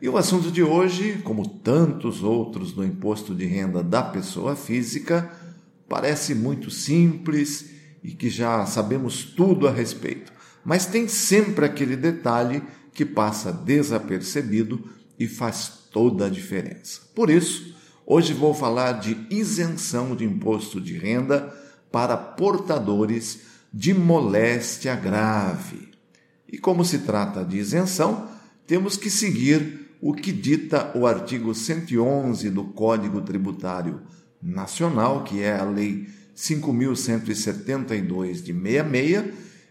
E o assunto de hoje, como tantos outros no imposto de renda da pessoa física, parece muito simples e que já sabemos tudo a respeito, mas tem sempre aquele detalhe que passa desapercebido e faz toda a diferença. Por isso, hoje vou falar de isenção de imposto de renda para portadores de moléstia grave. E como se trata de isenção, temos que seguir o que dita o artigo 111 do Código Tributário Nacional, que é a Lei 5.172 de 66,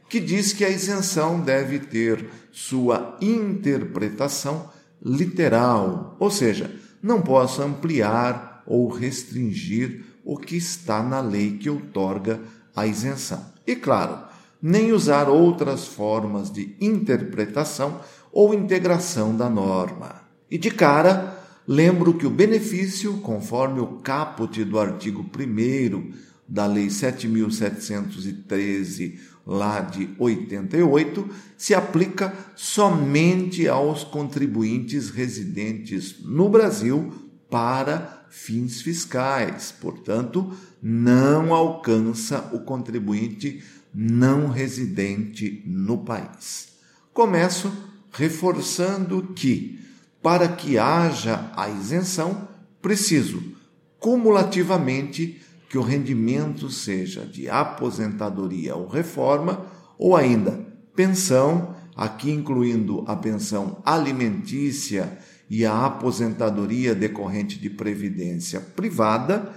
que diz que a isenção deve ter sua interpretação literal, ou seja, não posso ampliar ou restringir o que está na lei que outorga a isenção. E claro, nem usar outras formas de interpretação ou integração da norma. E de cara, lembro que o benefício, conforme o caput do artigo 1 da Lei 7713, lá de 88, se aplica somente aos contribuintes residentes no Brasil para fins fiscais. Portanto, não alcança o contribuinte não residente no país. Começo reforçando que, para que haja a isenção, preciso, cumulativamente, que o rendimento seja de aposentadoria ou reforma, ou ainda pensão, aqui incluindo a pensão alimentícia e a aposentadoria decorrente de previdência privada,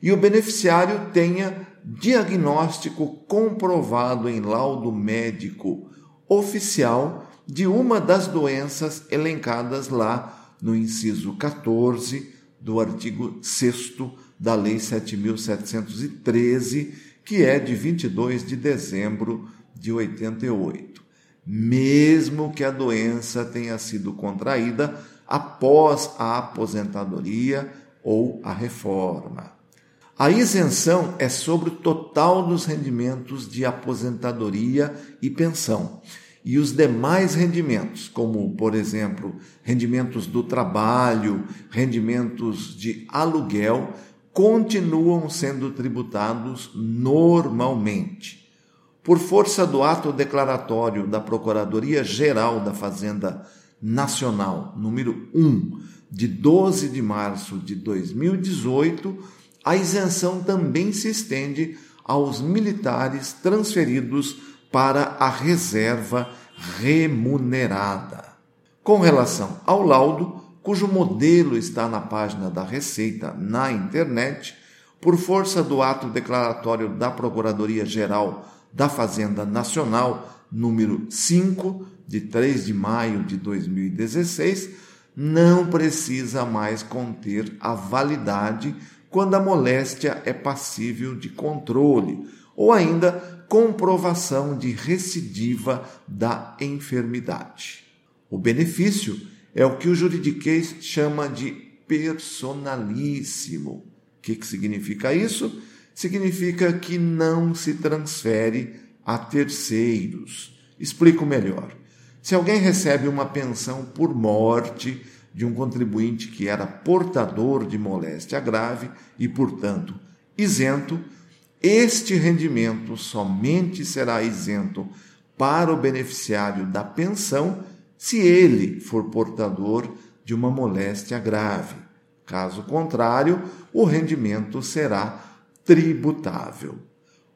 e o beneficiário tenha diagnóstico comprovado em laudo médico oficial de uma das doenças elencadas lá no inciso 14 do artigo 6 da Lei 7.713, que é de 22 de dezembro de 88, mesmo que a doença tenha sido contraída após a aposentadoria ou a reforma. A isenção é sobre o total dos rendimentos de aposentadoria e pensão e os demais rendimentos, como, por exemplo, rendimentos do trabalho, rendimentos de aluguel, continuam sendo tributados normalmente. Por força do ato declaratório da Procuradoria Geral da Fazenda Nacional, número 1, de 12 de março de 2018, a isenção também se estende aos militares transferidos para a reserva remunerada. Com relação ao laudo, cujo modelo está na página da Receita na internet, por força do ato declaratório da Procuradoria-Geral da Fazenda Nacional, número 5, de 3 de maio de 2016, não precisa mais conter a validade quando a moléstia é passível de controle ou ainda comprovação de recidiva da enfermidade. O benefício é o que o juridiquês chama de personalíssimo. O que, que significa isso? Significa que não se transfere a terceiros. Explico melhor. Se alguém recebe uma pensão por morte de um contribuinte que era portador de moléstia grave e, portanto, isento, este rendimento somente será isento para o beneficiário da pensão se ele for portador de uma moléstia grave. Caso contrário, o rendimento será tributável.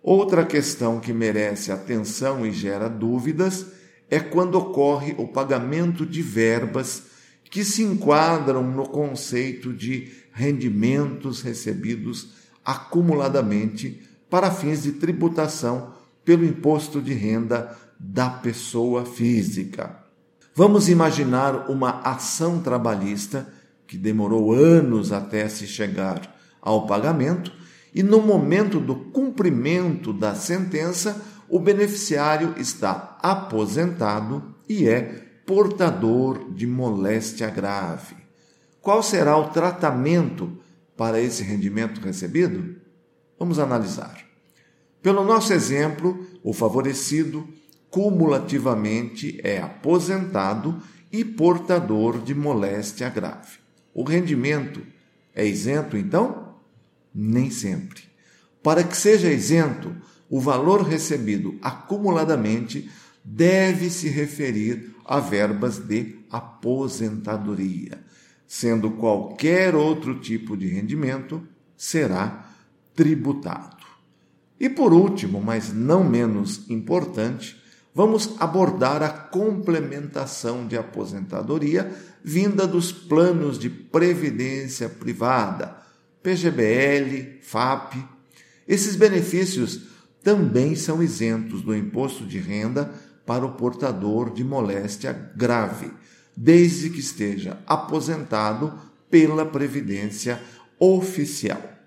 Outra questão que merece atenção e gera dúvidas é quando ocorre o pagamento de verbas que se enquadram no conceito de rendimentos recebidos acumuladamente para fins de tributação pelo imposto de renda da pessoa física. Vamos imaginar uma ação trabalhista que demorou anos até se chegar ao pagamento, e no momento do cumprimento da sentença, o beneficiário está aposentado e é portador de moléstia grave. Qual será o tratamento para esse rendimento recebido? Vamos analisar. Pelo nosso exemplo, o favorecido cumulativamente é aposentado e portador de moléstia grave. O rendimento é isento, então? Nem sempre. Para que seja isento, o valor recebido acumuladamente deve se referir a verbas de aposentadoria, sendo qualquer outro tipo de rendimento será tributado. E por último, mas não menos importante, vamos abordar a complementação de aposentadoria vinda dos planos de previdência privada, PGBL, FAP. Esses benefícios também são isentos do imposto de renda para o portador de moléstia grave, desde que esteja aposentado pela Previdência Oficial.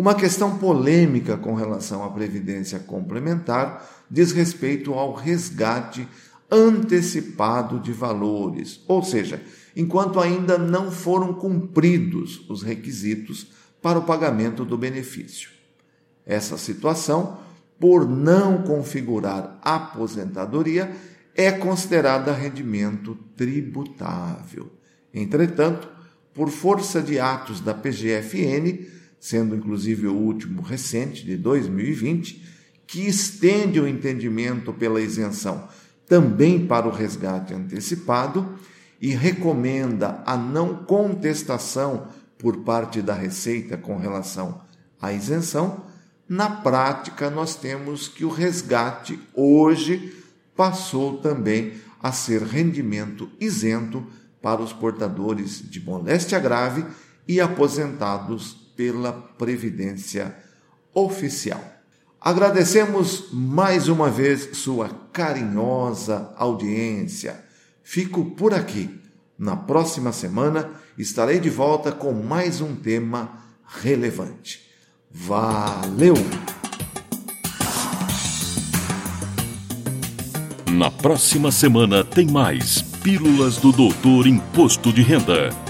Uma questão polêmica com relação à Previdência Complementar diz respeito ao resgate antecipado de valores, ou seja, enquanto ainda não foram cumpridos os requisitos para o pagamento do benefício. Essa situação por não configurar aposentadoria, é considerada rendimento tributável. Entretanto, por força de atos da PGFN, sendo inclusive o último recente, de 2020, que estende o entendimento pela isenção também para o resgate antecipado e recomenda a não contestação por parte da Receita com relação à isenção, na prática, nós temos que o resgate hoje passou também a ser rendimento isento para os portadores de moléstia grave e aposentados pela Previdência Oficial. Agradecemos mais uma vez sua carinhosa audiência. Fico por aqui. Na próxima semana estarei de volta com mais um tema relevante. Valeu! Na próxima semana tem mais Pílulas do Doutor Imposto de Renda.